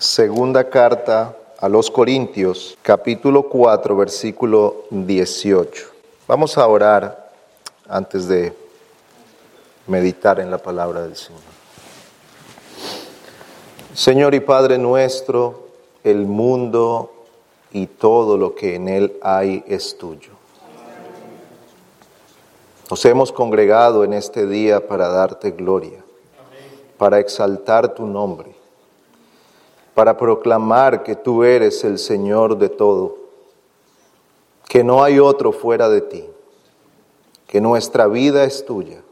Segunda carta a los Corintios, capítulo 4, versículo 18. Vamos a orar antes de meditar en la palabra del Señor. Señor y Padre nuestro, el mundo y todo lo que en él hay es tuyo. Nos hemos congregado en este día para darte gloria, para exaltar tu nombre para proclamar que tú eres el Señor de todo, que no hay otro fuera de ti, que nuestra vida es tuya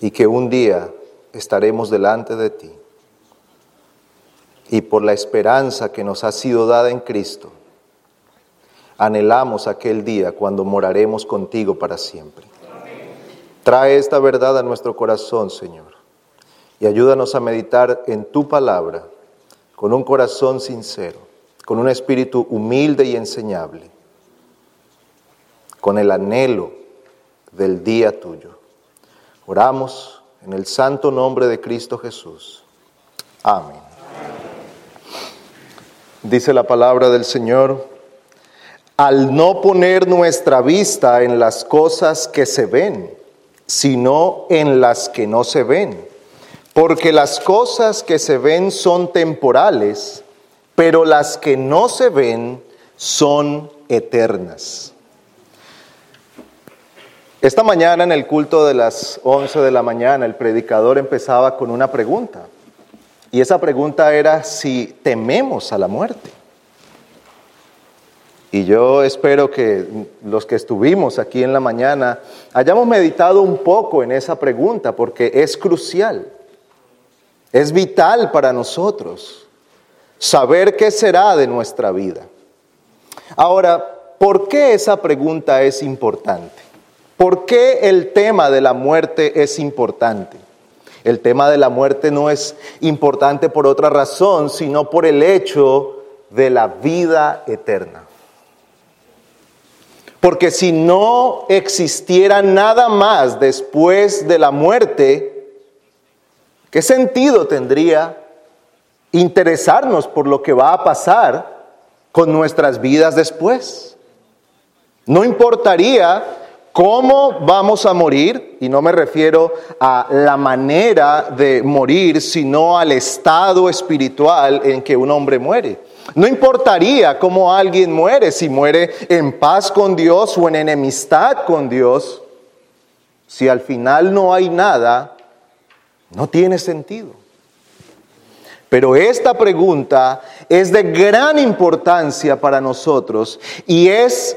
y que un día estaremos delante de ti. Y por la esperanza que nos ha sido dada en Cristo, anhelamos aquel día cuando moraremos contigo para siempre. Trae esta verdad a nuestro corazón, Señor y ayúdanos a meditar en tu palabra con un corazón sincero, con un espíritu humilde y enseñable, con el anhelo del día tuyo. Oramos en el santo nombre de Cristo Jesús. Amén. Dice la palabra del Señor, al no poner nuestra vista en las cosas que se ven, sino en las que no se ven porque las cosas que se ven son temporales, pero las que no se ven son eternas. Esta mañana en el culto de las 11 de la mañana el predicador empezaba con una pregunta. Y esa pregunta era si tememos a la muerte. Y yo espero que los que estuvimos aquí en la mañana hayamos meditado un poco en esa pregunta porque es crucial. Es vital para nosotros saber qué será de nuestra vida. Ahora, ¿por qué esa pregunta es importante? ¿Por qué el tema de la muerte es importante? El tema de la muerte no es importante por otra razón, sino por el hecho de la vida eterna. Porque si no existiera nada más después de la muerte, ¿Qué sentido tendría interesarnos por lo que va a pasar con nuestras vidas después? No importaría cómo vamos a morir, y no me refiero a la manera de morir, sino al estado espiritual en que un hombre muere. No importaría cómo alguien muere, si muere en paz con Dios o en enemistad con Dios, si al final no hay nada no tiene sentido. Pero esta pregunta es de gran importancia para nosotros y es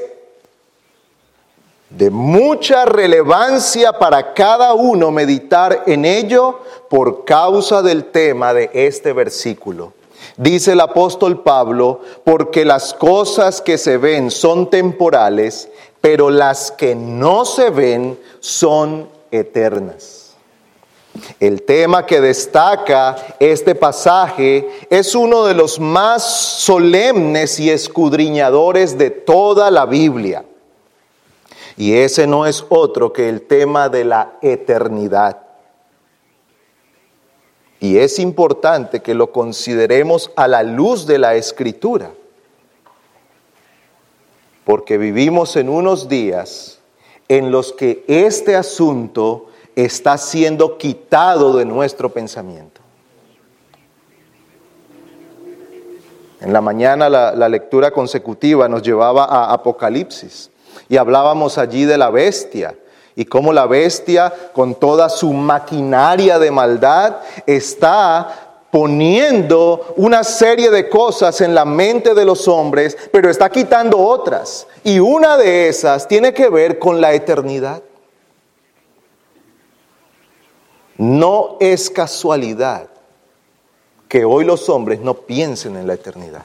de mucha relevancia para cada uno meditar en ello por causa del tema de este versículo. Dice el apóstol Pablo, porque las cosas que se ven son temporales, pero las que no se ven son eternas. El tema que destaca este pasaje es uno de los más solemnes y escudriñadores de toda la Biblia. Y ese no es otro que el tema de la eternidad. Y es importante que lo consideremos a la luz de la escritura, porque vivimos en unos días en los que este asunto está siendo quitado de nuestro pensamiento. En la mañana la, lectura consecutiva nos llevaba a Apocalipsis y hablábamos allí de la bestia y cómo la bestia con toda su maquinaria de maldad está poniendo una serie de cosas en la mente de los hombres, pero está quitando otras. Y una de esas tiene que ver con la eternidad. No es casualidad que hoy los hombres no piensen en la eternidad.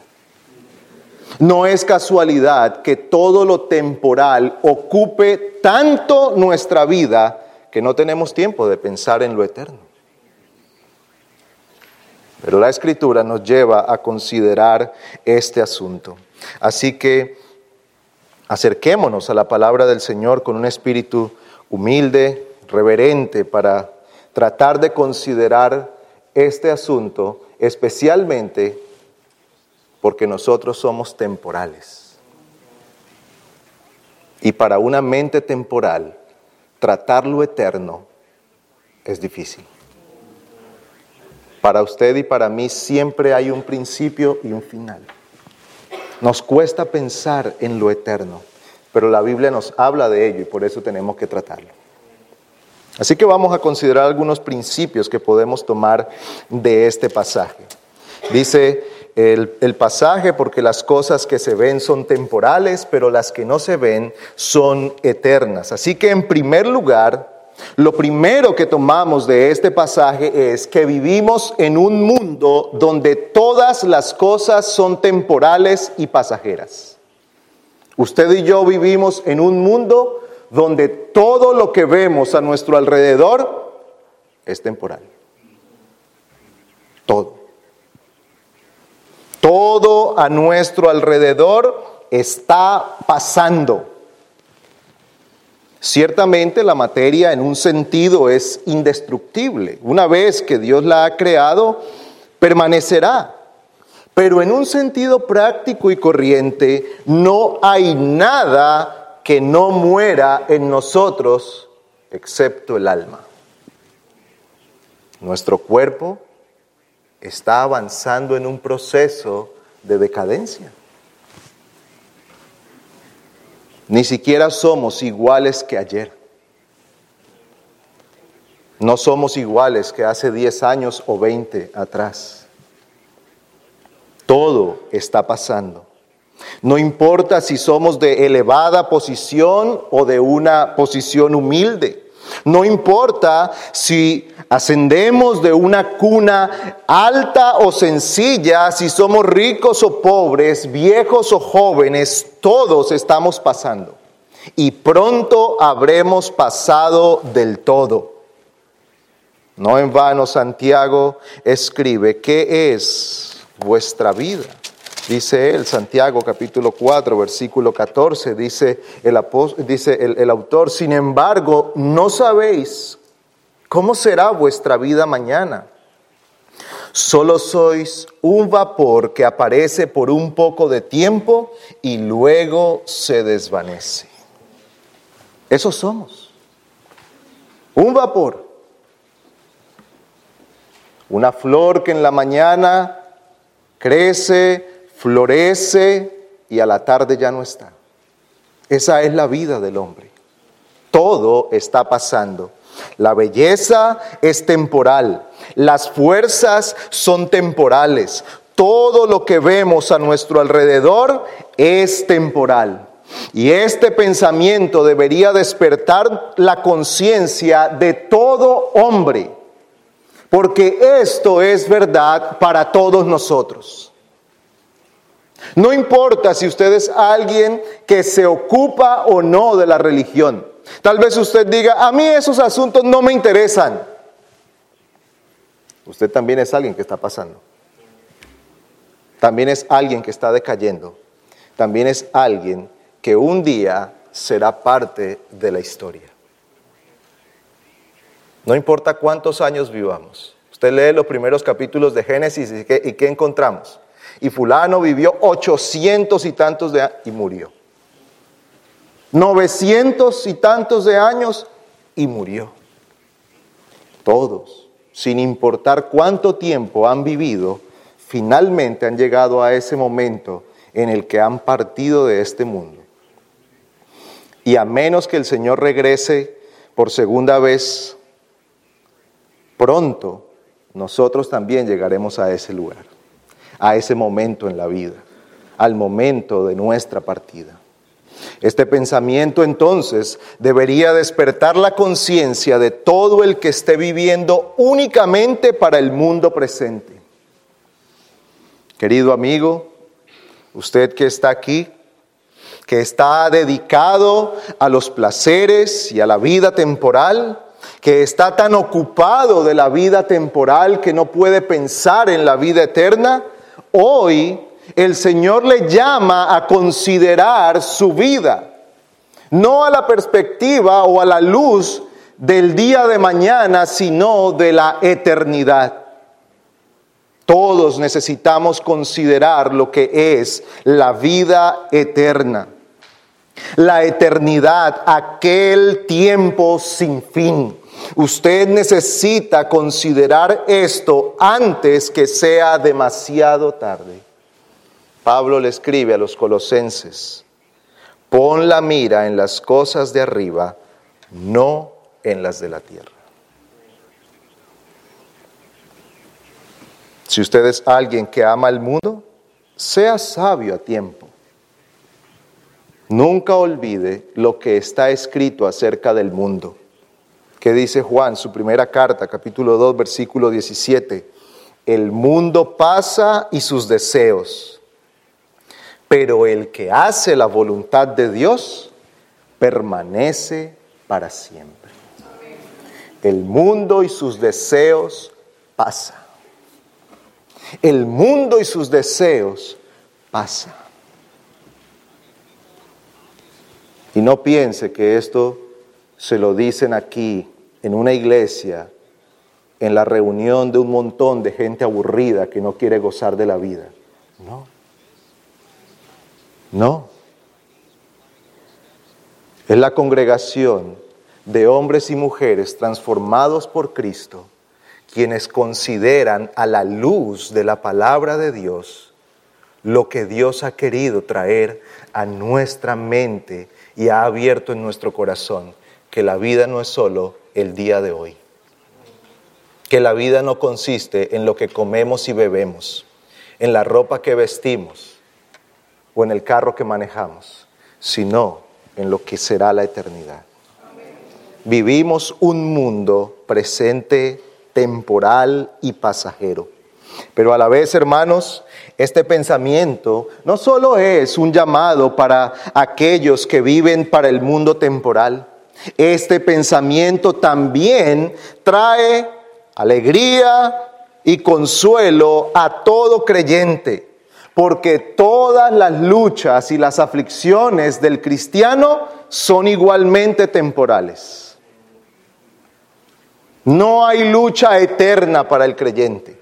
No es casualidad que todo lo temporal ocupe tanto nuestra vida que no tenemos tiempo de pensar en lo eterno. Pero la escritura nos lleva a considerar este asunto. Así que acerquémonos a la palabra del Señor con un espíritu humilde, reverente, para tratar de considerar este asunto especialmente porque nosotros somos temporales. Y para una mente temporal, tratar lo eterno es difícil. Para usted y para mí siempre hay un principio y un final. Nos cuesta pensar en lo eterno, pero la Biblia nos habla de ello y por eso tenemos que tratarlo. Así que vamos a considerar algunos principios que podemos tomar de este pasaje. Dice el, el, pasaje porque las cosas que se ven son temporales, pero las que no se ven son eternas. Así que en primer lugar, lo primero que tomamos de este pasaje es que vivimos en un mundo donde todas las cosas son temporales y pasajeras. Usted y yo vivimos en un mundo donde todo lo que vemos a nuestro alrededor es temporal. Todo. Todo a nuestro alrededor está pasando. Ciertamente la materia en un sentido es indestructible. Una vez que Dios la ha creado, permanecerá. Pero en un sentido práctico y corriente, no hay nada que no muera en nosotros excepto el alma. Nuestro cuerpo está avanzando en un proceso de decadencia. Ni siquiera somos iguales que ayer. No somos iguales que hace 10 años o 20 atrás. Todo está pasando. No importa si somos de elevada posición o de una posición humilde. No importa si ascendemos de una cuna alta o sencilla, si somos ricos o pobres, viejos o jóvenes, todos estamos pasando. Y pronto habremos pasado del todo. No en vano Santiago escribe, ¿qué es vuestra vida? Dice él, Santiago capítulo 4, versículo 14, dice, el, dice el, el autor, sin embargo, no sabéis cómo será vuestra vida mañana. Solo sois un vapor que aparece por un poco de tiempo y luego se desvanece. Eso somos. Un vapor. Una flor que en la mañana crece, florece y a la tarde ya no está. Esa es la vida del hombre. Todo está pasando. La belleza es temporal, las fuerzas son temporales, todo lo que vemos a nuestro alrededor es temporal. Y este pensamiento debería despertar la conciencia de todo hombre, porque esto es verdad para todos nosotros. No importa si usted es alguien que se ocupa o no de la religión. Tal vez usted diga, a mí esos asuntos no me interesan. Usted también es alguien que está pasando. También es alguien que está decayendo. También es alguien que un día será parte de la historia. No importa cuántos años vivamos. Usted lee los primeros capítulos de Génesis y ¿qué, encontramos? Y fulano vivió ochocientos y tantos de años y murió. Novecientos y tantos de años y murió. Todos, sin importar cuánto tiempo han vivido, finalmente han llegado a ese momento en el que han partido de este mundo. Y a menos que el Señor regrese por segunda vez pronto, nosotros también llegaremos a ese lugar a ese momento en la vida, al momento de nuestra partida. Este pensamiento entonces debería despertar la conciencia de todo el que esté viviendo únicamente para el mundo presente. Querido amigo, usted que está aquí, que está dedicado a los placeres y a la vida temporal, que está tan ocupado de la vida temporal que no puede pensar en la vida eterna, Hoy el Señor le llama a considerar su vida, no a la perspectiva o a la luz del día de mañana, sino de la eternidad. Todos necesitamos considerar lo que es la vida eterna. La eternidad, aquel tiempo sin fin. Usted necesita considerar esto antes que sea demasiado tarde. Pablo le escribe a los colosenses, pon la mira en las cosas de arriba, no en las de la tierra. Si usted es alguien que ama el mundo, sea sabio a tiempo. Nunca olvide lo que está escrito acerca del mundo. ¿Qué dice Juan, su primera carta, capítulo 2, versículo 17? El mundo pasa y sus deseos, pero el que hace la voluntad de Dios permanece para siempre. El mundo y sus deseos pasan. El mundo y sus deseos pasan. Y no piense que esto se lo dicen aquí en una iglesia, en la reunión de un montón de gente aburrida que no quiere gozar de la vida. No. No. Es la congregación de hombres y mujeres transformados por Cristo quienes consideran a la luz de la palabra de Dios lo que Dios ha querido traer a nuestra mente y ha abierto en nuestro corazón, que la vida no es solo el día de hoy, que la vida no consiste en lo que comemos y bebemos, en la ropa que vestimos o en el carro que manejamos, sino en lo que será la eternidad. Vivimos un mundo presente temporal y pasajero. Pero a la vez, hermanos, este pensamiento no solo es un llamado para aquellos que viven para el mundo temporal, este pensamiento también trae alegría y consuelo a todo creyente, porque todas las luchas y las aflicciones del cristiano son igualmente temporales. No hay lucha eterna para el creyente.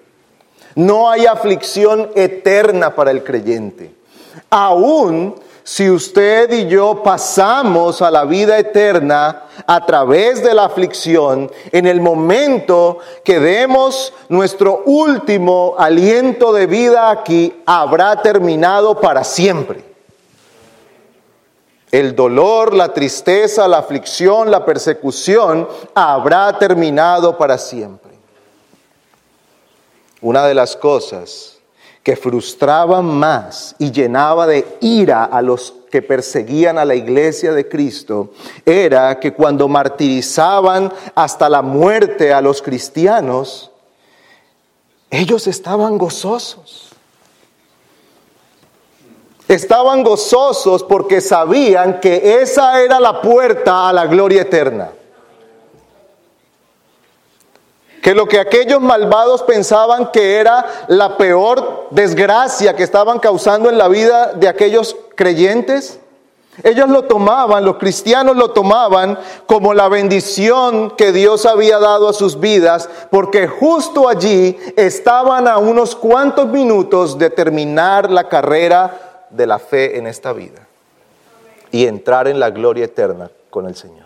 No hay aflicción eterna para el creyente. Aún si usted y yo pasamos a la vida eterna a través de la aflicción, en el momento que demos nuestro último aliento de vida aquí, habrá terminado para siempre. El dolor, la tristeza, la aflicción, la persecución habrá terminado para siempre. Una de las cosas que frustraba más y llenaba de ira a los que perseguían a la iglesia de Cristo era que cuando martirizaban hasta la muerte a los cristianos, ellos estaban gozosos. Estaban gozosos porque sabían que esa era la puerta a la gloria eterna. Que lo que aquellos malvados pensaban que era la peor desgracia que estaban causando en la vida de aquellos creyentes, ellos lo tomaban, los cristianos lo tomaban como la bendición que Dios había dado a sus vidas, porque justo allí estaban a unos cuantos minutos de terminar la carrera de la fe en esta vida y entrar en la gloria eterna con el Señor.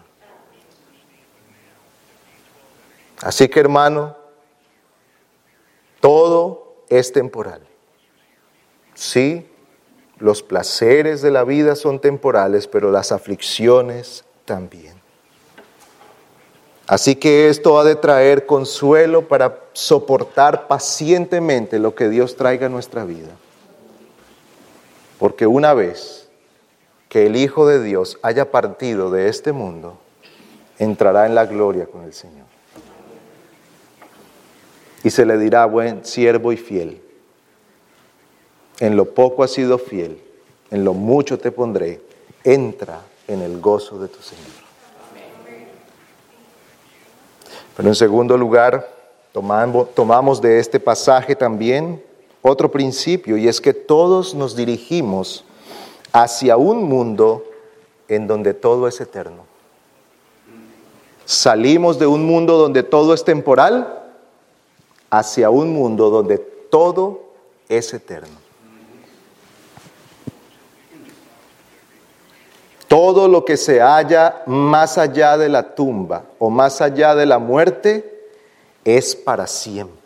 Así que hermano, todo es temporal. Sí, los placeres de la vida son temporales, pero las aflicciones también. Así que esto ha de traer consuelo para soportar pacientemente lo que Dios traiga a nuestra vida. Porque una vez que el Hijo de Dios haya partido de este mundo, entrará en la gloria con el Señor. Y se le dirá, buen siervo y fiel, en lo poco has sido fiel, en lo mucho te pondré, entra en el gozo de tu Señor. Pero en segundo lugar, tomamos de este pasaje también otro principio y es que todos nos dirigimos hacia un mundo en donde todo es eterno. Salimos de un mundo donde todo es temporal hacia un mundo donde todo es eterno. Todo lo que se halla más allá de la tumba o más allá de la muerte es para siempre.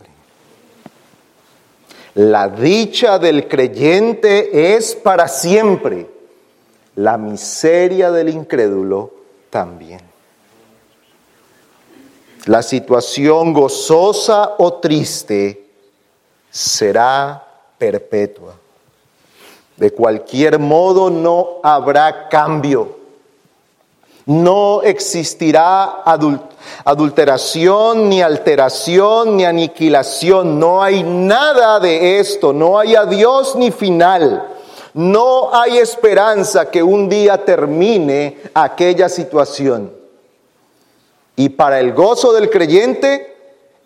La dicha del creyente es para siempre. La miseria del incrédulo también. La situación gozosa o triste será perpetua. De cualquier modo no habrá cambio. No existirá adulteración, ni alteración, ni aniquilación. No hay nada de esto. No hay adiós ni final. No hay esperanza que un día termine aquella situación. Y para el gozo del creyente,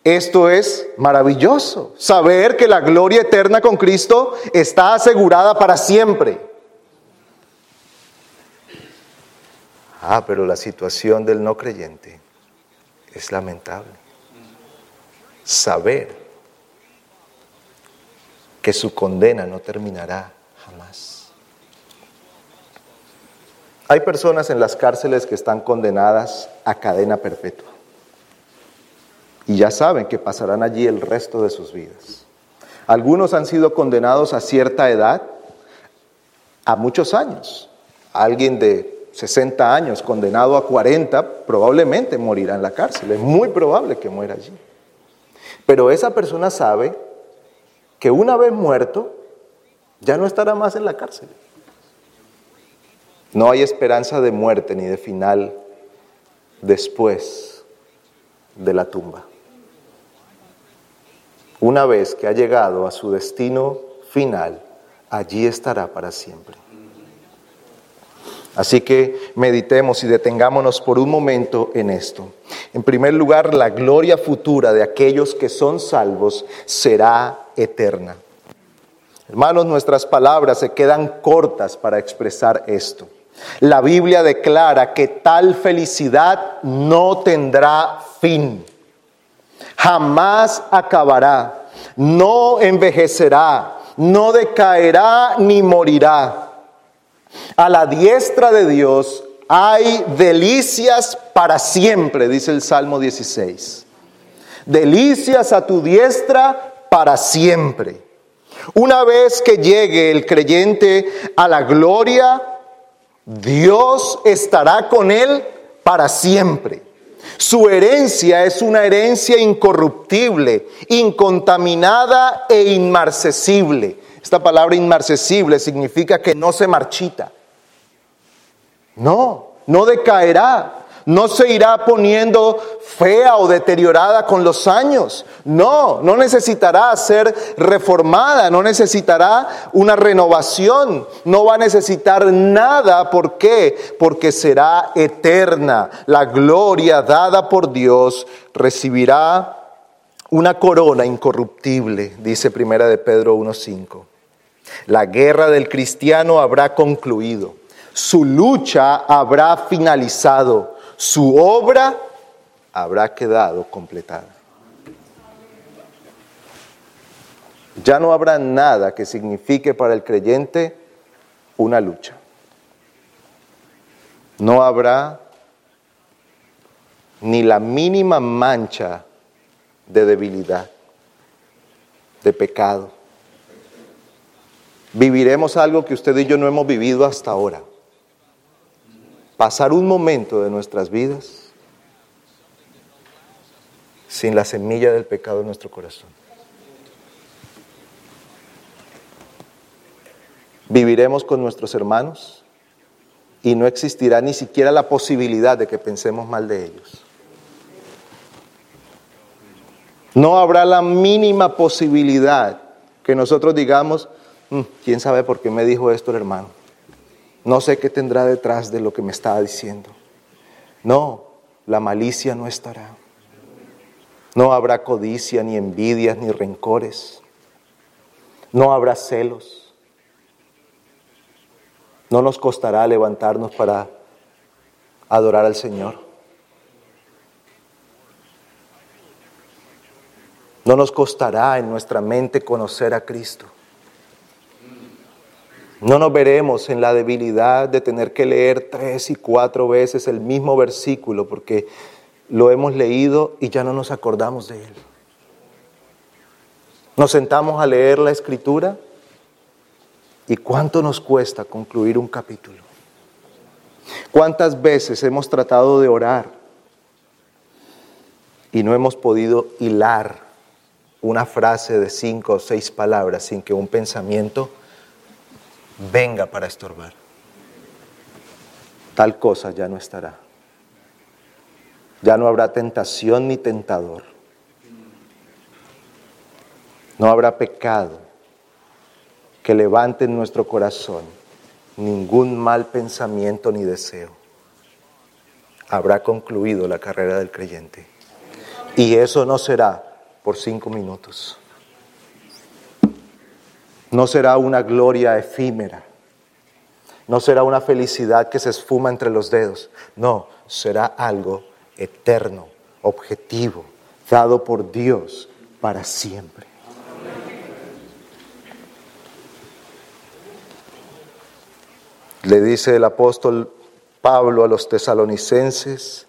esto es maravilloso. Saber que la gloria eterna con Cristo está asegurada para siempre. Ah, pero la situación del no creyente es lamentable. Saber que su condena no terminará jamás. Hay personas en las cárceles que están condenadas a cadena perpetua. Y ya saben que pasarán allí el resto de sus vidas. Algunos han sido condenados a cierta edad, a muchos años. Alguien de 60 años, condenado a 40, probablemente morirá en la cárcel. Es muy probable que muera allí. Pero esa persona sabe que una vez muerto, ya no estará más en la cárcel. No hay esperanza de muerte ni de final después de la tumba. Una vez que ha llegado a su destino final, allí estará para siempre. Así que meditemos y detengámonos por un momento en esto. En primer lugar, la gloria futura de aquellos que son salvos será eterna. Hermanos, nuestras palabras se quedan cortas para expresar esto. La Biblia declara que tal felicidad no tendrá fin, jamás acabará, no envejecerá, no decaerá ni morirá a la diestra de Dios hay delicias para siempre, dice el Salmo 16. Delicias a tu diestra para siempre. Una vez que llegue el creyente a la gloria, Dios estará con él para siempre. Su herencia es una herencia incorruptible, incontaminada e inmarcesible. Esta palabra inmarcesible significa que no se marchita. No, no decaerá. No se irá poniendo fea o deteriorada con los años. No, no necesitará ser reformada, no necesitará una renovación, no va a necesitar nada. ¿Por qué? Porque será eterna. La gloria dada por Dios recibirá una corona incorruptible, dice Primera de Pedro 1.5. La guerra del cristiano habrá concluido, su lucha habrá finalizado, su obra habrá quedado completada. Ya no habrá nada que signifique para el creyente una lucha. No habrá ni la mínima mancha de debilidad, de pecado viviremos algo que usted y yo no hemos vivido hasta ahora. Pasar un momento de nuestras vidas sin la semilla del pecado en nuestro corazón. Viviremos con nuestros hermanos y no existirá ni siquiera la posibilidad de que pensemos mal de ellos. No habrá la mínima posibilidad que nosotros digamos, Mm, ¿Quién sabe por qué me dijo esto el hermano? No sé qué tendrá detrás de lo que me estaba diciendo. No, la malicia no estará. No habrá codicia, ni envidias, ni rencores. No habrá celos. No nos costará levantarnos para adorar al Señor. No nos costará en nuestra mente conocer a Cristo. No nos veremos en la debilidad de tener que leer tres y cuatro veces el mismo versículo porque lo hemos leído y ya no nos acordamos de él. Nos sentamos a leer la escritura y cuánto nos cuesta concluir un capítulo. ¿Cuántas veces hemos tratado de orar y no hemos podido hilar una frase de cinco o seis palabras sin que un pensamiento venga para estorbar? Tal cosa ya no estará. Ya no habrá tentación ni tentador. No habrá pecado que levante en nuestro corazón ningún mal pensamiento ni deseo. Habrá concluido la carrera del creyente. Y eso no será por cinco minutos. No será una gloria efímera. No será una felicidad que se esfuma entre los dedos. No, será algo eterno, objetivo, dado por Dios para siempre. Le dice el apóstol Pablo a los tesalonicenses,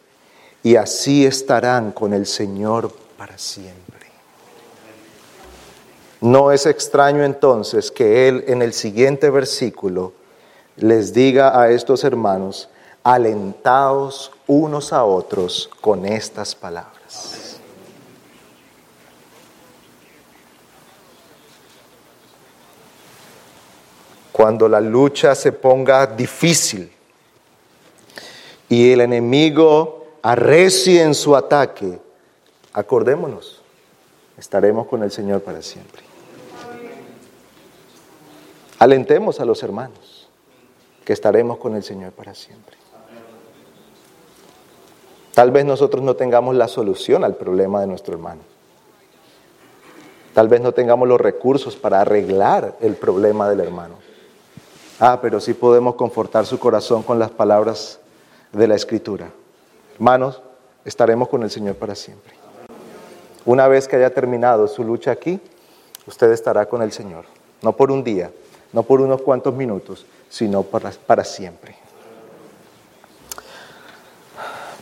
y así estarán con el Señor para siempre. No es extraño entonces que Él en el siguiente versículo les diga a estos hermanos, alentaos unos a otros con estas palabras. Cuando la lucha se ponga difícil y el enemigo arrecie en su ataque, acordémonos, estaremos con el Señor para siempre. Alentemos a los hermanos que estaremos con el Señor para siempre. Tal vez nosotros no tengamos la solución al problema de nuestro hermano. Tal vez no tengamos los recursos para arreglar el problema del hermano. Ah, pero sí podemos confortar su corazón con las palabras de la Escritura. Hermanos, estaremos con el Señor para siempre. Una vez que haya terminado su lucha aquí, usted estará con el Señor. No por un día, no por unos cuantos minutos, sino para, para siempre.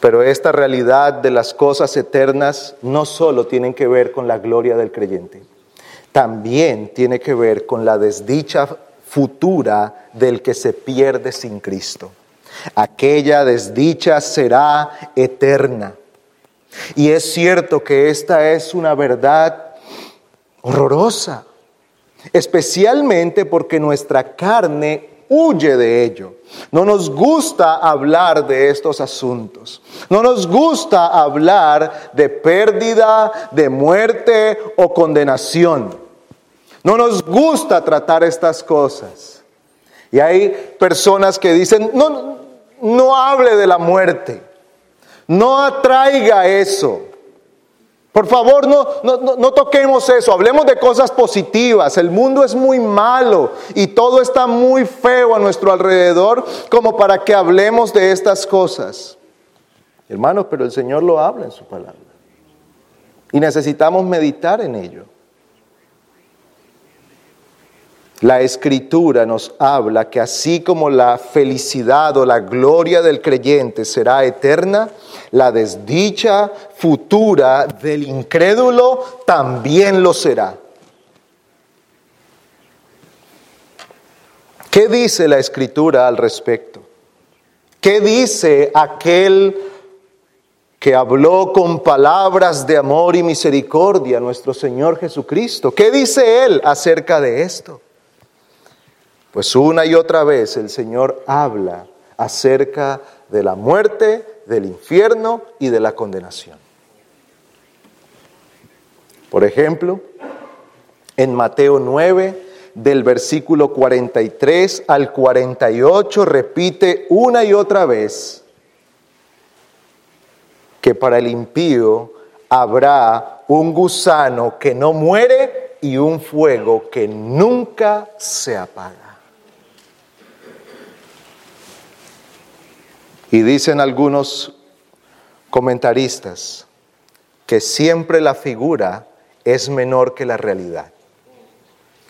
Pero esta realidad de las cosas eternas no solo tienen que ver con la gloria del creyente, también tiene que ver con la desdicha futura del que se pierde sin Cristo. Aquella desdicha será eterna. Y es cierto que esta es una verdad horrorosa, especialmente porque nuestra carne huye de ello. No nos gusta hablar de estos asuntos. No nos gusta hablar de pérdida, de muerte o condenación. No nos gusta tratar estas cosas. Y hay personas que dicen, no, no hable de la muerte. No atraiga eso. Por favor, no, no, toquemos eso, hablemos de cosas positivas. El mundo es muy malo y todo está muy feo a nuestro alrededor como para que hablemos de estas cosas. Hermanos, pero el Señor lo habla en su palabra. Y necesitamos meditar en ello. La escritura nos habla que así como la felicidad o la gloria del creyente será eterna, la desdicha futura del incrédulo también lo será. ¿Qué dice la escritura al respecto? ¿Qué dice aquel que habló con palabras de amor y misericordia nuestro Señor Jesucristo? ¿Qué dice Él acerca de esto? Pues una y otra vez el Señor habla acerca de la muerte, del infierno y de la condenación. Por ejemplo, en Mateo 9, del versículo 43 al 48, repite una y otra vez que para el impío habrá un gusano que no muere y un fuego que nunca se apaga. Y dicen algunos comentaristas que siempre la figura es menor que la realidad.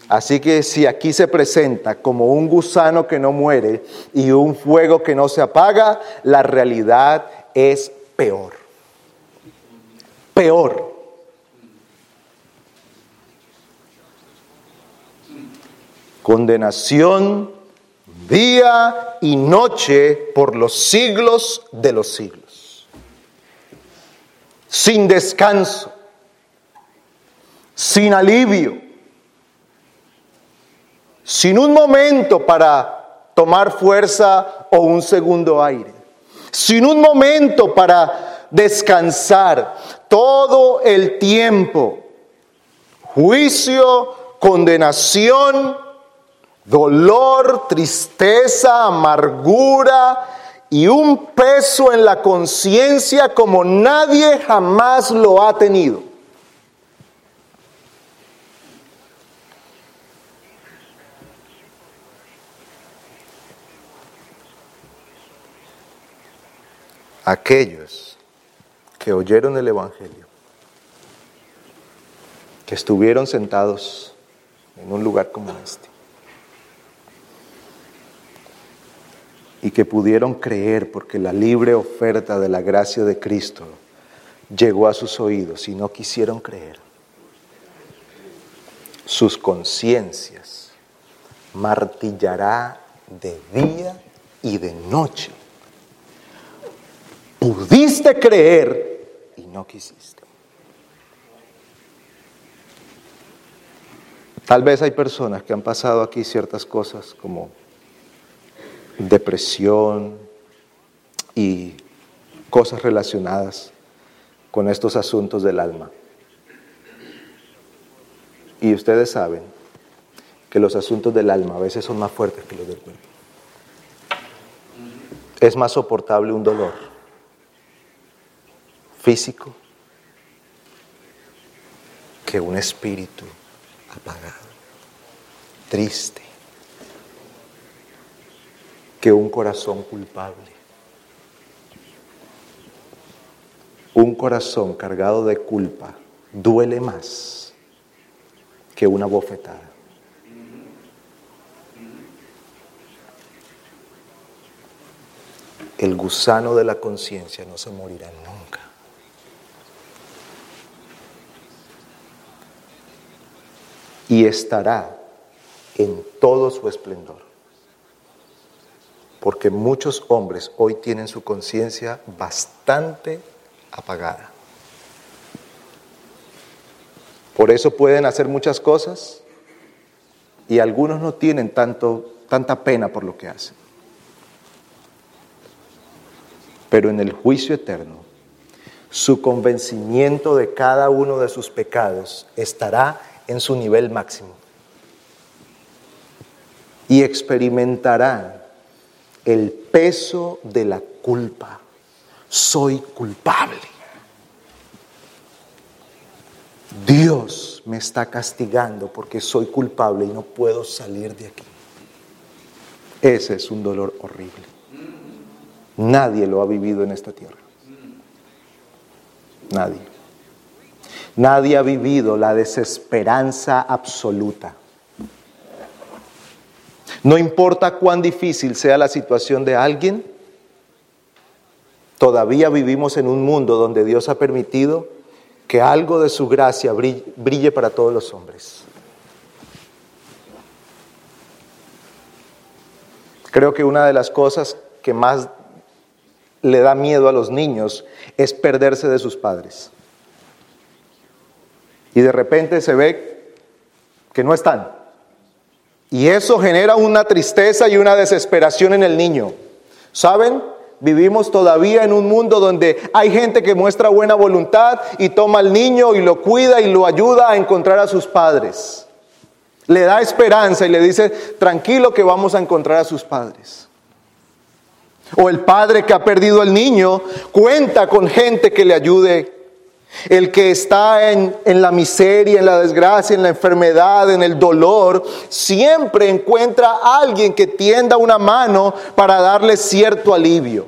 Así que si aquí se presenta como un gusano que no muere y un fuego que no se apaga, la realidad es peor. Peor. Condenación día y noche por los siglos de los siglos. Sin descanso, sin alivio sin un momento para tomar fuerza o un segundo aire, sin un momento para descansar, todo el tiempo, juicio, condenación, dolor, tristeza, amargura y un peso en la conciencia como nadie jamás lo ha tenido. aquellos que oyeron el Evangelio, que estuvieron sentados en un lugar como este y que pudieron creer porque la libre oferta de la gracia de Cristo llegó a sus oídos y no quisieron creer. Sus conciencias martillará de día y de noche Pudiste creer y no quisiste. Tal vez hay personas que han pasado aquí ciertas cosas como depresión y cosas relacionadas con estos asuntos del alma. Y ustedes saben que los asuntos del alma a veces son más fuertes que los del cuerpo. Es más soportable un dolor físico que un espíritu apagado, triste, que un corazón culpable. Un corazón cargado de culpa duele más que una bofetada. El gusano de la conciencia no se morirá nunca. y estará en todo su esplendor. Porque muchos hombres hoy tienen su conciencia bastante apagada. Por eso pueden hacer muchas cosas y algunos no tienen tanto, tanta pena por lo que hacen. Pero en el juicio eterno, su convencimiento de cada uno de sus pecados estará en su nivel máximo. Y experimentarán el peso de la culpa. Soy culpable. Dios me está castigando porque soy culpable y no puedo salir de aquí. Ese es un dolor horrible. Nadie lo ha vivido en esta tierra. Nadie. Nadie ha vivido la desesperanza absoluta. No importa cuán difícil sea la situación de alguien, todavía vivimos en un mundo donde Dios ha permitido que algo de su gracia brille, para todos los hombres. Creo que una de las cosas que más le da miedo a los niños es perderse de sus padres y de repente se ve que no están. Y eso genera una tristeza y una desesperación en el niño. ¿Saben? Vivimos todavía en un mundo donde hay gente que muestra buena voluntad y toma al niño y lo cuida y lo ayuda a encontrar a sus padres. Le da esperanza y le dice, tranquilo que vamos a encontrar a sus padres. O el padre que ha perdido al niño cuenta con gente que le ayude el que está en, la miseria, en la desgracia, en la enfermedad, en el dolor, siempre encuentra a alguien que tienda una mano para darle cierto alivio.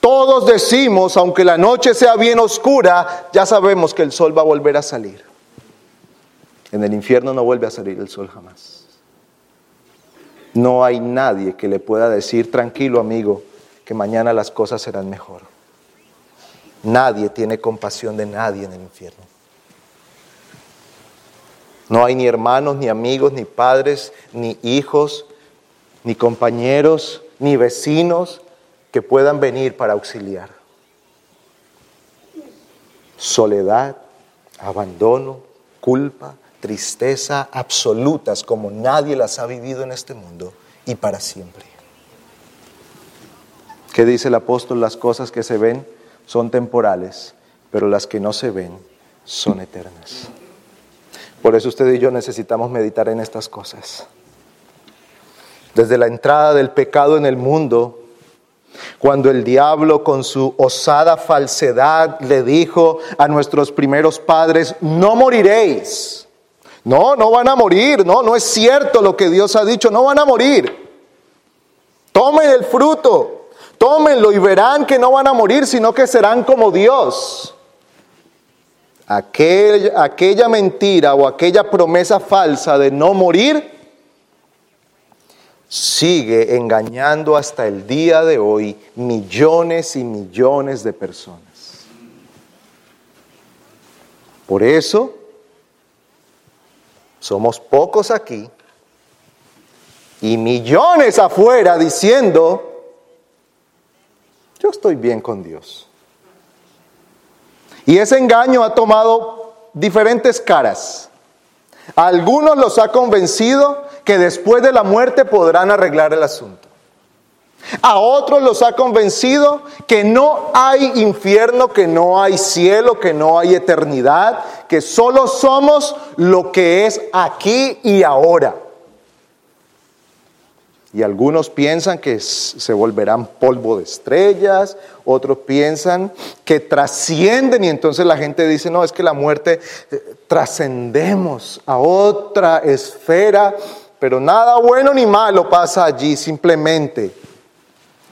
Todos decimos, aunque la noche sea bien oscura, ya sabemos que el sol va a volver a salir. En el infierno no vuelve a salir el sol jamás. No hay nadie que le pueda decir, tranquilo amigo, que mañana las cosas serán mejor. Nadie tiene compasión de nadie en el infierno. No hay ni hermanos, ni amigos, ni padres, ni hijos, ni compañeros, ni vecinos que puedan venir para auxiliar. Soledad, abandono, culpa, tristeza absolutas como nadie las ha vivido en este mundo y para siempre. ¿Qué dice el apóstol? Las cosas que se ven son temporales, pero las que no se ven son eternas. Por eso usted y yo necesitamos meditar en estas cosas. Desde la entrada del pecado en el mundo, cuando el diablo con su osada falsedad le dijo a nuestros primeros padres, no moriréis. No, no van a morir, no, no es cierto lo que Dios ha dicho, no van a morir. Tomen el fruto, tómenlo y verán que no van a morir, sino que serán como Dios aquella mentira o aquella promesa falsa de no morir sigue engañando hasta el día de hoy millones y millones de personas. Por eso somos pocos aquí y millones afuera diciendo, yo estoy bien con Dios. Y ese engaño ha tomado diferentes caras. algunos los ha convencido que después de la muerte podrán arreglar el asunto. A otros los ha convencido que no hay infierno, que no hay cielo, que no hay eternidad, que solo somos lo que es aquí y ahora. Y algunos piensan que se volverán polvo de estrellas, otros piensan que trascienden y entonces la gente dice, no, es que la muerte eh, trascendemos a otra esfera, pero nada bueno ni malo pasa allí, simplemente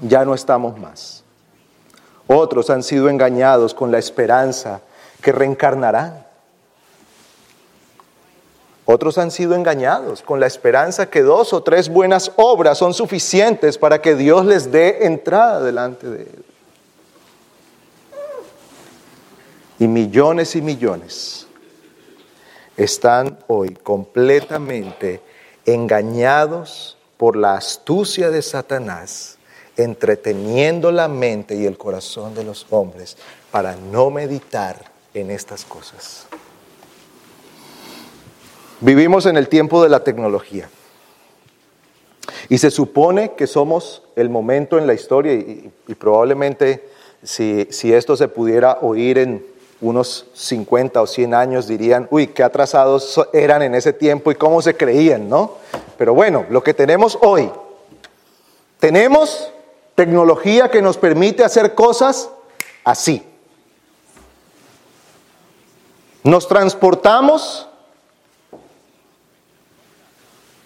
ya no estamos más. Otros han sido engañados con la esperanza que reencarnarán otros han sido engañados con la esperanza que dos o tres buenas obras son suficientes para que Dios les dé entrada delante de Él. Y millones y millones están hoy completamente engañados por la astucia de Satanás, entreteniendo la mente y el corazón de los hombres para no meditar en estas cosas. Vivimos en el tiempo de la tecnología. Y se supone que somos el momento en la historia, y, probablemente si, si, esto se pudiera oír en unos 50 o 100 años, dirían, uy, qué atrasados eran en ese tiempo y cómo se creían, ¿no? Pero bueno, lo que tenemos hoy, tenemos tecnología que nos permite hacer cosas así. Nos transportamos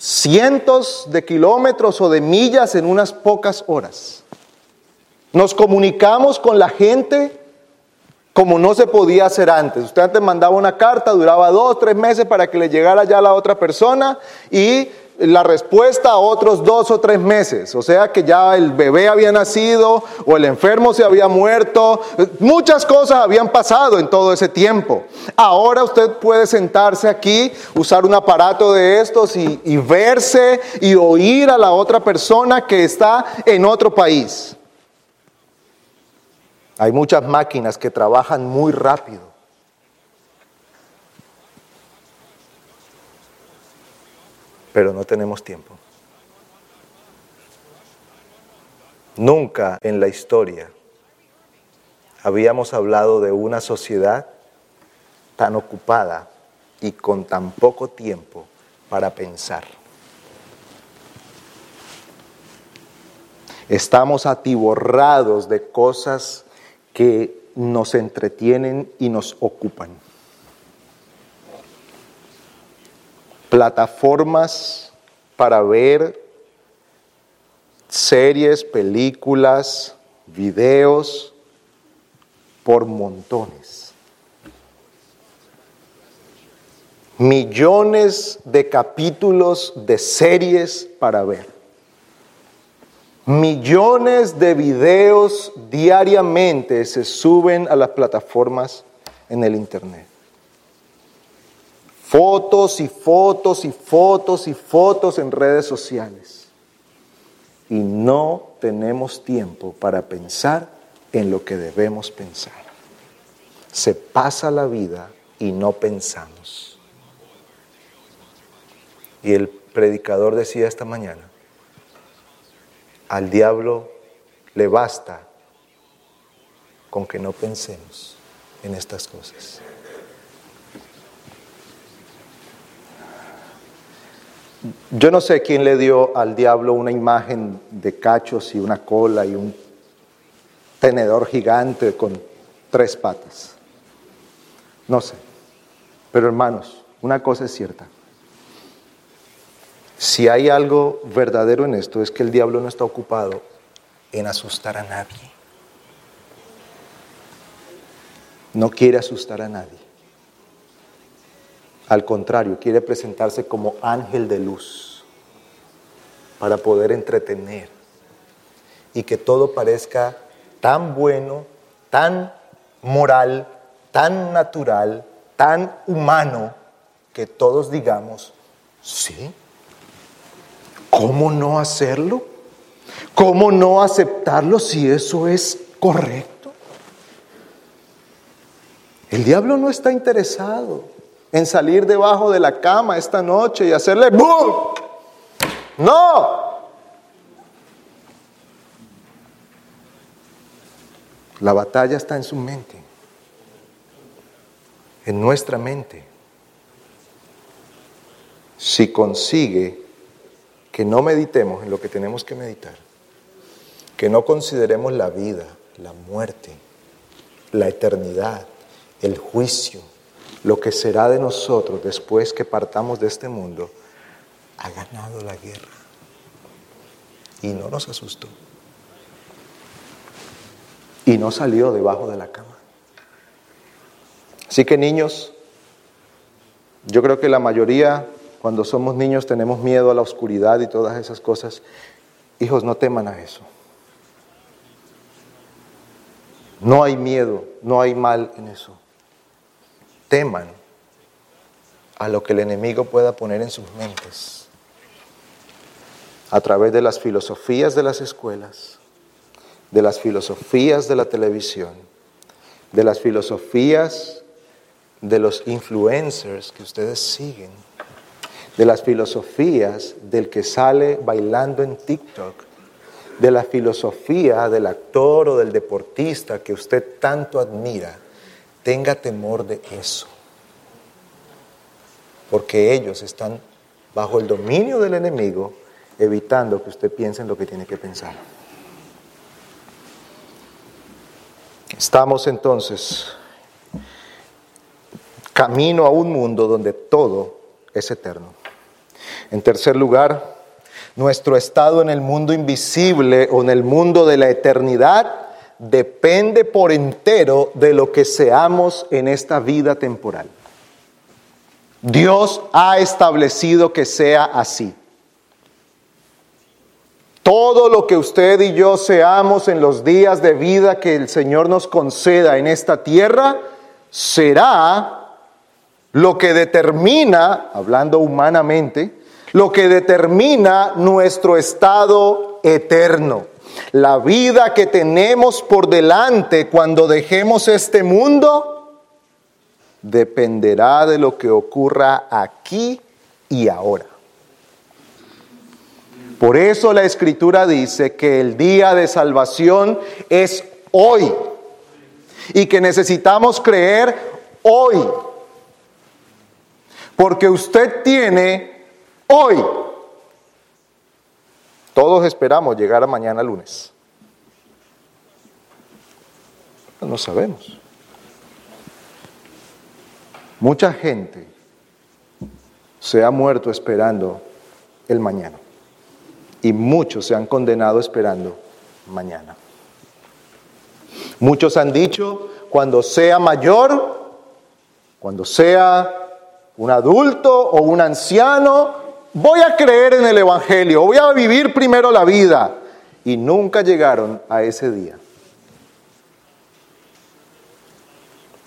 cientos de kilómetros o de millas en unas pocas horas. Nos comunicamos con la gente como no se podía hacer antes. Usted antes mandaba una carta, duraba dos, tres meses para que le llegara ya a la otra persona y la respuesta a otros dos o tres meses. O sea que ya el bebé había nacido o el enfermo se había muerto. Muchas cosas habían pasado en todo ese tiempo. Ahora usted puede sentarse aquí, usar un aparato de estos y, verse y oír a la otra persona que está en otro país. Hay muchas máquinas que trabajan muy rápido. Pero no tenemos tiempo. Nunca en la historia habíamos hablado de una sociedad tan ocupada y con tan poco tiempo para pensar. Estamos atiborrados de cosas que nos entretienen y nos ocupan. Plataformas para ver series, películas, videos por montones. millones de capítulos de series para ver, millones de videos diariamente se suben a las plataformas en el Internet. Fotos y fotos y fotos y fotos en redes sociales. Y no tenemos tiempo para pensar en lo que debemos pensar. Se pasa la vida y no pensamos. Y el predicador decía esta mañana, al diablo le basta con que no pensemos en estas cosas. Yo no sé quién le dio al diablo una imagen de cachos y una cola y un tenedor gigante con tres patas. No sé. Pero hermanos, una cosa es cierta. Si hay algo verdadero en esto es que el diablo no está ocupado en asustar a nadie. No quiere asustar a nadie. Al contrario, quiere presentarse como ángel de luz para poder entretener y que todo parezca tan bueno, tan moral, tan natural, tan humano, que todos digamos, sí, ¿cómo no hacerlo? ¿Cómo no aceptarlo si eso es correcto? El diablo no está interesado en salir debajo de la cama esta noche y hacerle ¡boom! No. La batalla está en su mente, en nuestra mente. Si consigue que no meditemos en lo que tenemos que meditar, que no consideremos la vida, la muerte, la eternidad, el juicio, lo que será de nosotros después que partamos de este mundo, ha ganado la guerra. Y no nos asustó. Y no salió debajo de la cama. Así que niños, yo creo que la mayoría, cuando somos niños, tenemos miedo a la oscuridad y todas esas cosas. Hijos, no teman a eso. No hay miedo, no hay mal en eso teman a lo que el enemigo pueda poner en sus mentes a través de las filosofías de las escuelas, de las filosofías de la televisión, de las filosofías de los influencers que ustedes siguen, de las filosofías del que sale bailando en TikTok, de la filosofía del actor o del deportista que usted tanto admira tenga temor de eso. Porque ellos están bajo el dominio del enemigo, evitando que usted piense en lo que tiene que pensar. Estamos entonces camino a un mundo donde todo es eterno. En tercer lugar, nuestro estado en el mundo invisible o en el mundo de la eternidad depende por entero de lo que seamos en esta vida temporal. Dios ha establecido que sea así. Todo lo que usted y yo seamos en los días de vida que el Señor nos conceda en esta tierra será lo que determina, hablando humanamente, lo que determina nuestro estado eterno. La vida que tenemos por delante cuando dejemos este mundo dependerá de lo que ocurra aquí y ahora. Por eso la escritura dice que el día de salvación es hoy y que necesitamos creer hoy. Porque usted tiene hoy todos esperamos llegar a mañana lunes. No sabemos. Mucha gente se ha muerto esperando el mañana. Y muchos se han condenado esperando mañana. Muchos han dicho, cuando sea mayor, cuando sea un adulto o un anciano, voy a creer en el Evangelio, voy a vivir primero la vida. Y nunca llegaron a ese día.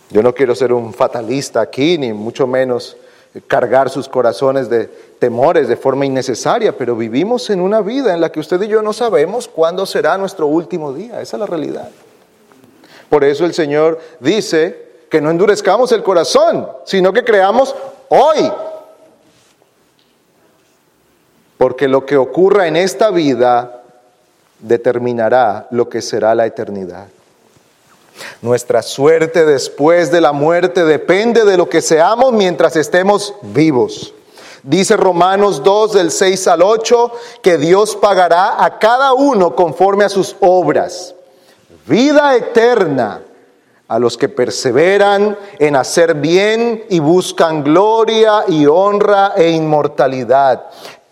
Yo no quiero ser un fatalista aquí, ni mucho menos cargar sus corazones de temores de forma innecesaria, pero vivimos en una vida en la que usted y yo no sabemos cuándo será nuestro último día. Esa es la realidad. Por eso el Señor dice que no endurezcamos el corazón, sino que creamos hoy. Porque lo que ocurra en esta vida determinará lo que será la eternidad. Nuestra suerte después de la muerte depende de lo que seamos mientras estemos vivos. Dice Romanos 2 del 6 al 8 que Dios pagará a cada uno conforme a sus obras. Vida eterna a los que perseveran en hacer bien y buscan gloria y honra e inmortalidad.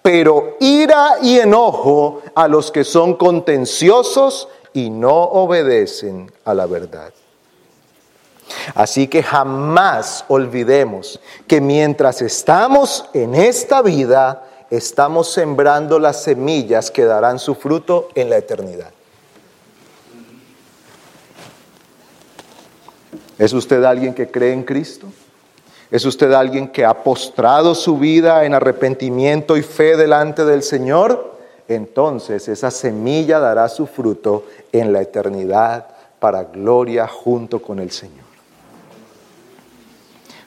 Pero ira y enojo a los que son contenciosos y no obedecen a la verdad. Así que jamás olvidemos que mientras estamos en esta vida, estamos sembrando las semillas que darán su fruto en la eternidad. ¿Es usted alguien que cree en Cristo? ¿Es usted alguien que ha postrado su vida en arrepentimiento y fe delante del Señor? entonces esa semilla dará su fruto en la eternidad para gloria junto con el Señor.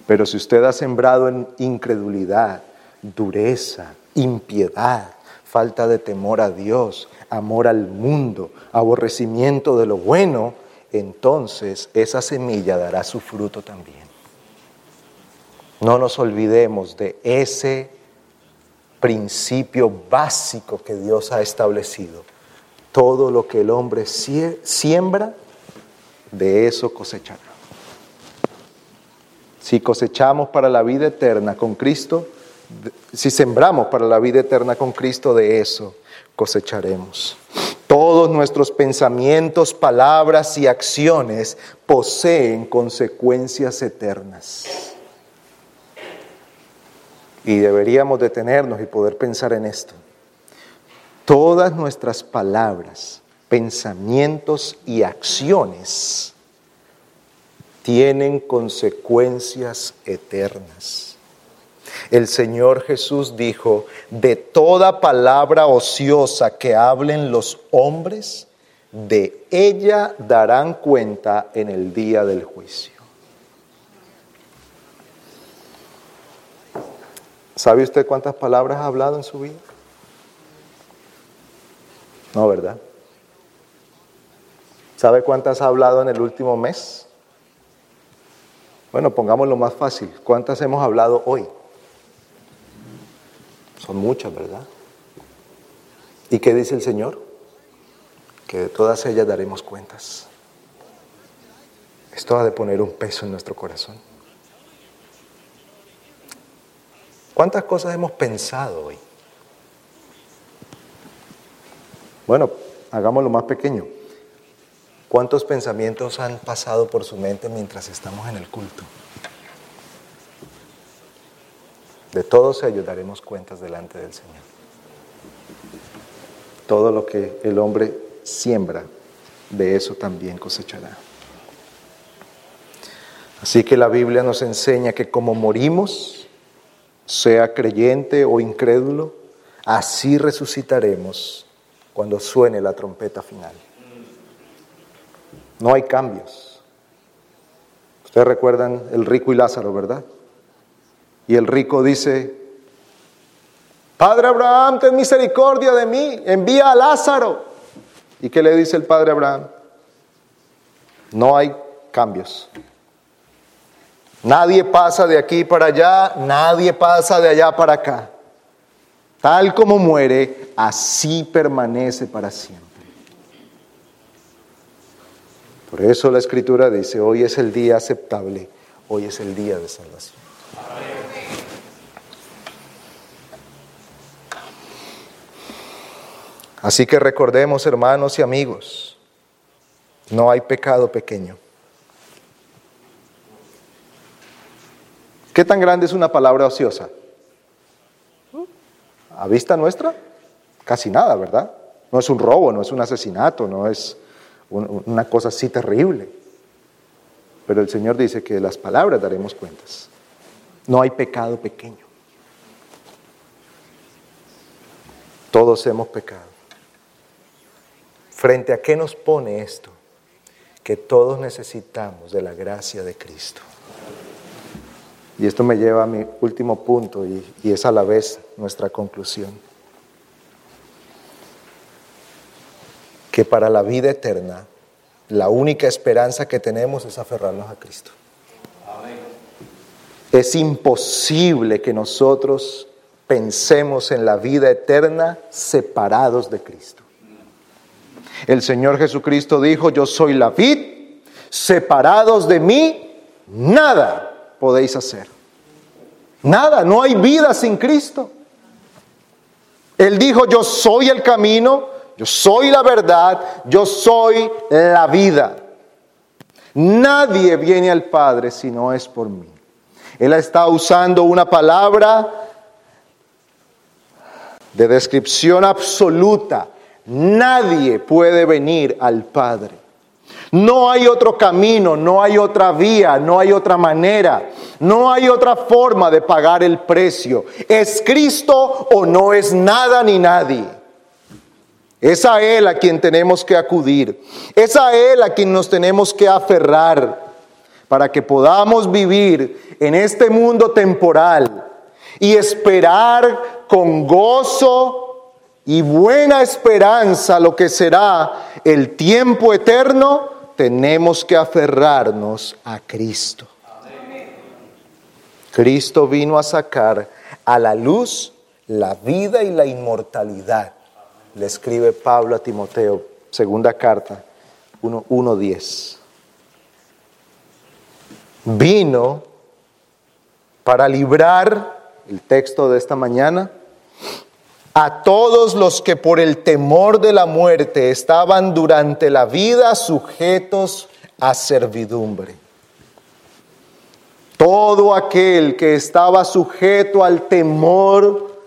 Pero si usted ha sembrado en incredulidad, dureza, impiedad, falta de temor a Dios, amor al mundo, aborrecimiento de lo bueno, entonces esa semilla dará su fruto también. No nos olvidemos de ese principio básico que Dios ha establecido. Todo lo que el hombre siembra, de eso cosechará. Si cosechamos para la vida eterna con Cristo, si sembramos para la vida eterna con Cristo, de eso cosecharemos. Todos nuestros pensamientos, palabras y acciones poseen consecuencias eternas. Y deberíamos detenernos y poder pensar en esto. Todas nuestras palabras, pensamientos y acciones tienen consecuencias eternas. El Señor Jesús dijo, de toda palabra ociosa que hablen los hombres, de ella darán cuenta en el día del juicio. ¿Sabe usted cuántas palabras ha hablado en su vida? No, ¿verdad? ¿Sabe cuántas ha hablado en el último mes? Bueno, pongámoslo más fácil. ¿Cuántas hemos hablado hoy? Son muchas, ¿verdad? ¿Y qué dice el Señor? Que de todas ellas daremos cuentas. Esto ha de poner un peso en nuestro corazón. ¿Cuántas cosas hemos pensado hoy? Bueno, hagámoslo más pequeño. ¿Cuántos pensamientos han pasado por su mente mientras estamos en el culto? De todos ellos daremos cuentas delante del Señor. Todo lo que el hombre siembra, de eso también cosechará. Así que la Biblia nos enseña que como morimos, sea creyente o incrédulo, así resucitaremos cuando suene la trompeta final. No hay cambios. Ustedes recuerdan el rico y Lázaro, ¿verdad? Y el rico dice, Padre Abraham, ten misericordia de mí, envía a Lázaro. ¿Y qué le dice el Padre Abraham? No hay cambios. Nadie pasa de aquí para allá, nadie pasa de allá para acá. Tal como muere, así permanece para siempre. Por eso la escritura dice, hoy es el día aceptable, hoy es el día de salvación. Así que recordemos, hermanos y amigos, no hay pecado pequeño. ¿Qué tan grande es una palabra ociosa? A vista nuestra, casi nada, ¿verdad? No es un robo, no es un asesinato, no es una cosa así terrible. Pero el Señor dice que de las palabras daremos cuentas. No hay pecado pequeño. Todos hemos pecado. ¿Frente a qué nos pone esto? Que todos necesitamos de la gracia de Cristo. Y esto me lleva a mi último punto y, es a la vez nuestra conclusión. Que para la vida eterna, la única esperanza que tenemos es aferrarnos a Cristo. Es imposible que nosotros pensemos en la vida eterna separados de Cristo. El Señor Jesucristo dijo, yo soy la vid, separados de mí, nada podéis hacer. Nada, no hay vida sin Cristo. Él dijo, yo soy el camino, yo soy la verdad, yo soy la vida. Nadie viene al Padre si no es por mí. Él está usando una palabra de descripción absoluta. Nadie puede venir al Padre. No hay otro camino, no hay otra vía, no hay otra manera, no hay otra forma de pagar el precio. ¿Es Cristo o no es nada ni nadie? Es a Él a quien tenemos que acudir. Es a Él a quien nos tenemos que aferrar para que podamos vivir en este mundo temporal y esperar con gozo y buena esperanza lo que será el tiempo eterno, tenemos que aferrarnos a Cristo. Cristo vino a sacar a la luz la vida y la inmortalidad. Le escribe Pablo a Timoteo, segunda carta 1.10 vino para librar, el texto de esta mañana, a todos los que por el temor de la muerte estaban durante la vida sujetos a servidumbre. Todo aquel que estaba sujeto al temor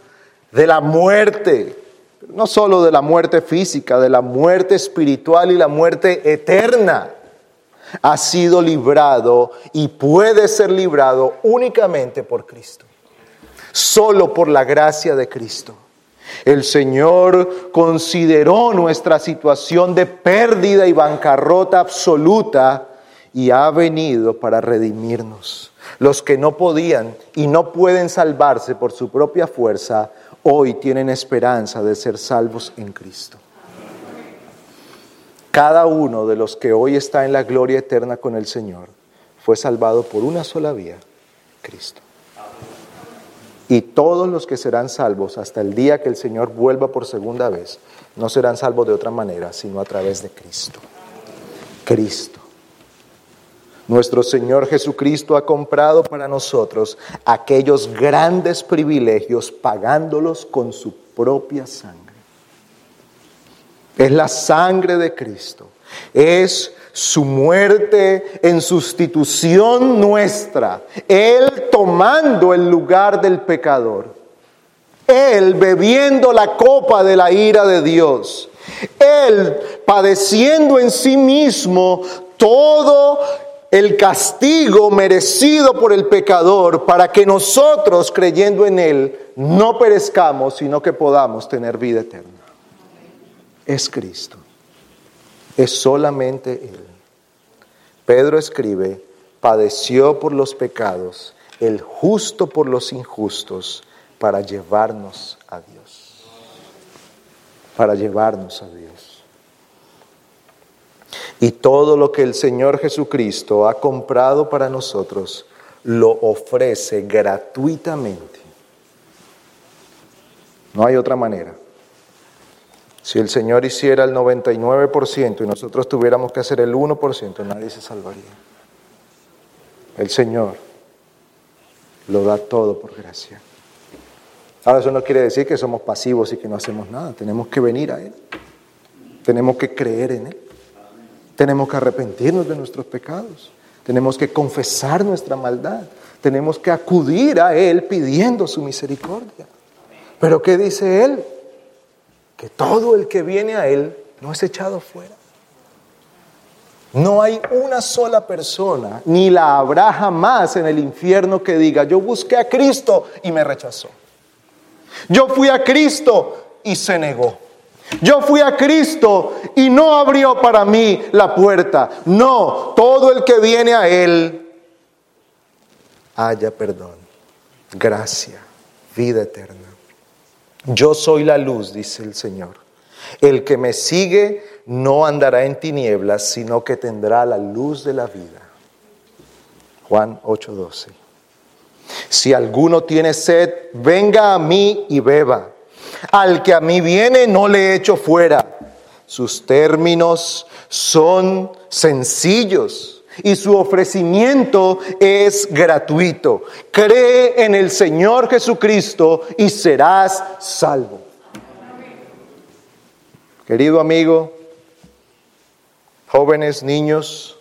de la muerte, no solo de la muerte física, de la muerte espiritual y la muerte eterna ha sido librado y puede ser librado únicamente por Cristo. Solo por la gracia de Cristo. El Señor consideró nuestra situación de pérdida y bancarrota absoluta y ha venido para redimirnos. Los que no podían y no pueden salvarse por su propia fuerza, hoy tienen esperanza de ser salvos en Cristo. Cada uno de los que hoy está en la gloria eterna con el Señor fue salvado por una sola vía, Cristo. Y todos los que serán salvos hasta el día que el Señor vuelva por segunda vez, no serán salvos de otra manera, sino a través de Cristo. Cristo. Nuestro Señor Jesucristo ha comprado para nosotros aquellos grandes privilegios pagándolos con su propia sangre es la sangre de Cristo, es su muerte en sustitución nuestra, Él tomando el lugar del pecador, Él bebiendo la copa de la ira de Dios, Él padeciendo en sí mismo todo el castigo merecido por el pecador para que nosotros, creyendo en Él, no perezcamos, sino que podamos tener vida eterna es Cristo. Es solamente Él. Pedro escribe, padeció por los pecados, el justo por los injustos, para llevarnos a Dios. Para llevarnos a Dios. Y todo lo que el Señor Jesucristo ha comprado para nosotros, lo ofrece gratuitamente. No hay otra manera. Si el Señor hiciera el 99% y nosotros tuviéramos que hacer el 1%, nadie se salvaría. El Señor lo da todo por gracia. Ahora eso no quiere decir que somos pasivos y que no hacemos nada. Tenemos que venir a Él. Tenemos que creer en Él. Tenemos que arrepentirnos de nuestros pecados. Tenemos que confesar nuestra maldad. Tenemos que acudir a Él pidiendo su misericordia. Pero ¿qué dice Él? Que todo el que viene a Él no es echado fuera. No hay una sola persona, ni la habrá jamás en el infierno que diga, yo busqué a Cristo y me rechazó. Yo fui a Cristo y se negó. Yo fui a Cristo y no abrió para mí la puerta. No, todo el que viene a Él haya perdón, gracia, vida eterna. Yo soy la luz, dice el Señor. El que me sigue no andará en tinieblas, sino que tendrá la luz de la vida. Juan 8:12. Si alguno tiene sed, venga a mí y beba. Al que a mí viene, no le echo fuera. Sus términos son sencillos y su ofrecimiento es gratuito. Cree en el Señor Jesucristo y serás salvo. Querido amigo, jóvenes, niños,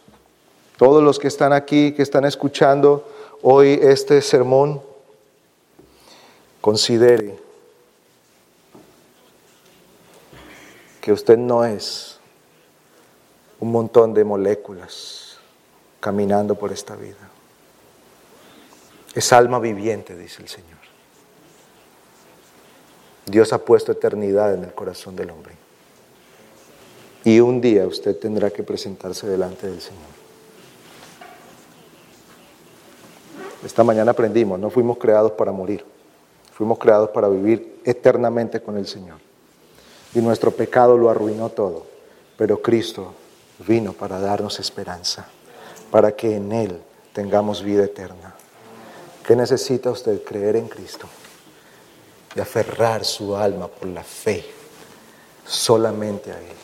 todos los que están aquí, que están escuchando hoy este sermón, considere que usted no es un montón de moléculas caminando por esta vida. Es alma viviente, dice el Señor. Dios ha puesto eternidad en el corazón del hombre. Y un día usted tendrá que presentarse delante del Señor. Esta mañana aprendimos, no fuimos creados para morir, fuimos creados para vivir eternamente con el Señor y nuestro pecado lo arruinó todo. Pero Cristo vino para darnos esperanza, para que en Él tengamos vida eterna. ¿Qué necesita usted? Creer en Cristo y aferrar su alma por la fe solamente a Él.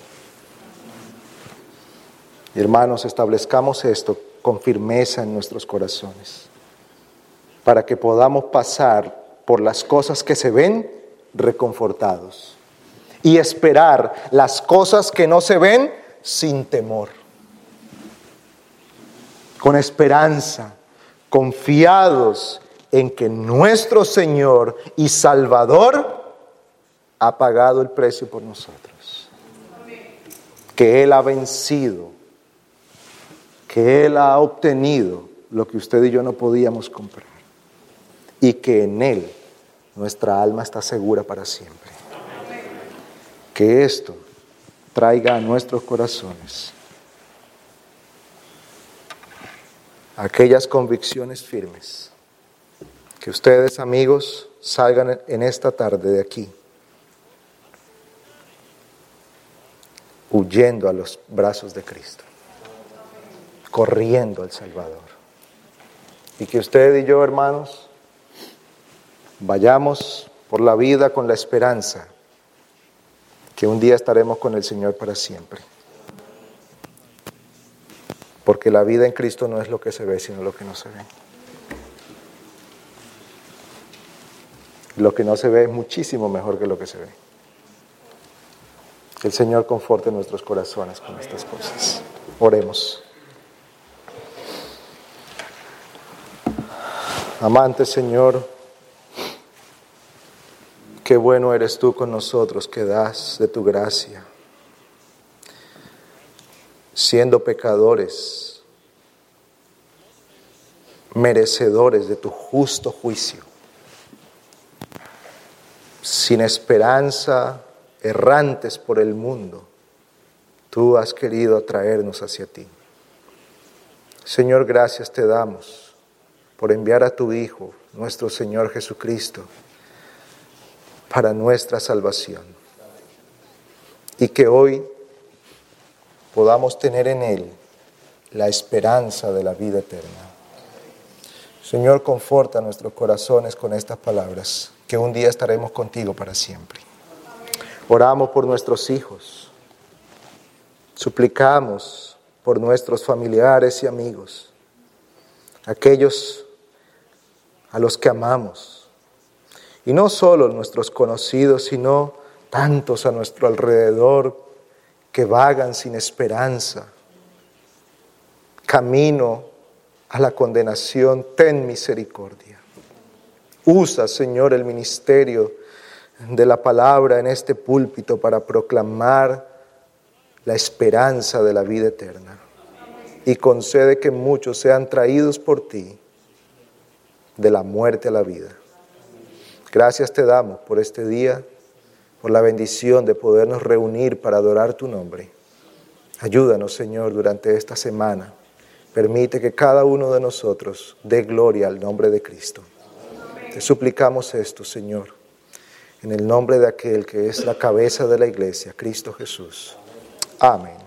Y hermanos, establezcamos esto con firmeza en nuestros corazones, para que podamos pasar por las cosas que se ven reconfortados y esperar las cosas que no se ven sin temor. Con esperanza, confiados en que nuestro Señor y Salvador ha pagado el precio por nosotros. Que Él ha vencido, que Él ha obtenido lo que usted y yo no podíamos comprar. Y que en Él nuestra alma está segura para siempre que esto traiga a nuestros corazones aquellas convicciones firmes. Que ustedes, amigos, salgan en esta tarde de aquí, huyendo a los brazos de Cristo, corriendo al Salvador. Y que usted y yo, hermanos, vayamos por la vida con la esperanza que un día estaremos con el Señor para siempre. Porque la vida en Cristo no es lo que se ve, sino lo que no se ve. Lo que no se ve es muchísimo mejor que lo que se ve. Que el Señor conforte nuestros corazones con estas cosas. Oremos. Amante Señor, Qué bueno eres tú con nosotros que das de tu gracia. Siendo pecadores, merecedores de tu justo juicio, sin esperanza, errantes por el mundo, tú has querido atraernos hacia ti. Señor, gracias te damos por enviar a tu Hijo, nuestro Señor Jesucristo para nuestra salvación. Y que hoy podamos tener en Él la esperanza de la vida eterna. Señor, conforta nuestros corazones con estas palabras, que un día estaremos contigo para siempre. Oramos por nuestros hijos, suplicamos por nuestros familiares y amigos, aquellos a los que amamos y no solo nuestros conocidos, sino tantos a nuestro alrededor que vagan sin esperanza, camino a la condenación, ten misericordia. Usa, Señor, el ministerio de la palabra en este púlpito para proclamar la esperanza de la vida eterna. Y concede que muchos sean traídos por ti de la muerte a la vida. Gracias te damos por este día, por la bendición de podernos reunir para adorar tu nombre. Ayúdanos, Señor, durante esta semana. Permite que cada uno de nosotros dé gloria al nombre de Cristo. Te suplicamos esto, Señor, en el nombre de aquel que es la cabeza de la iglesia, Cristo Jesús. Amén.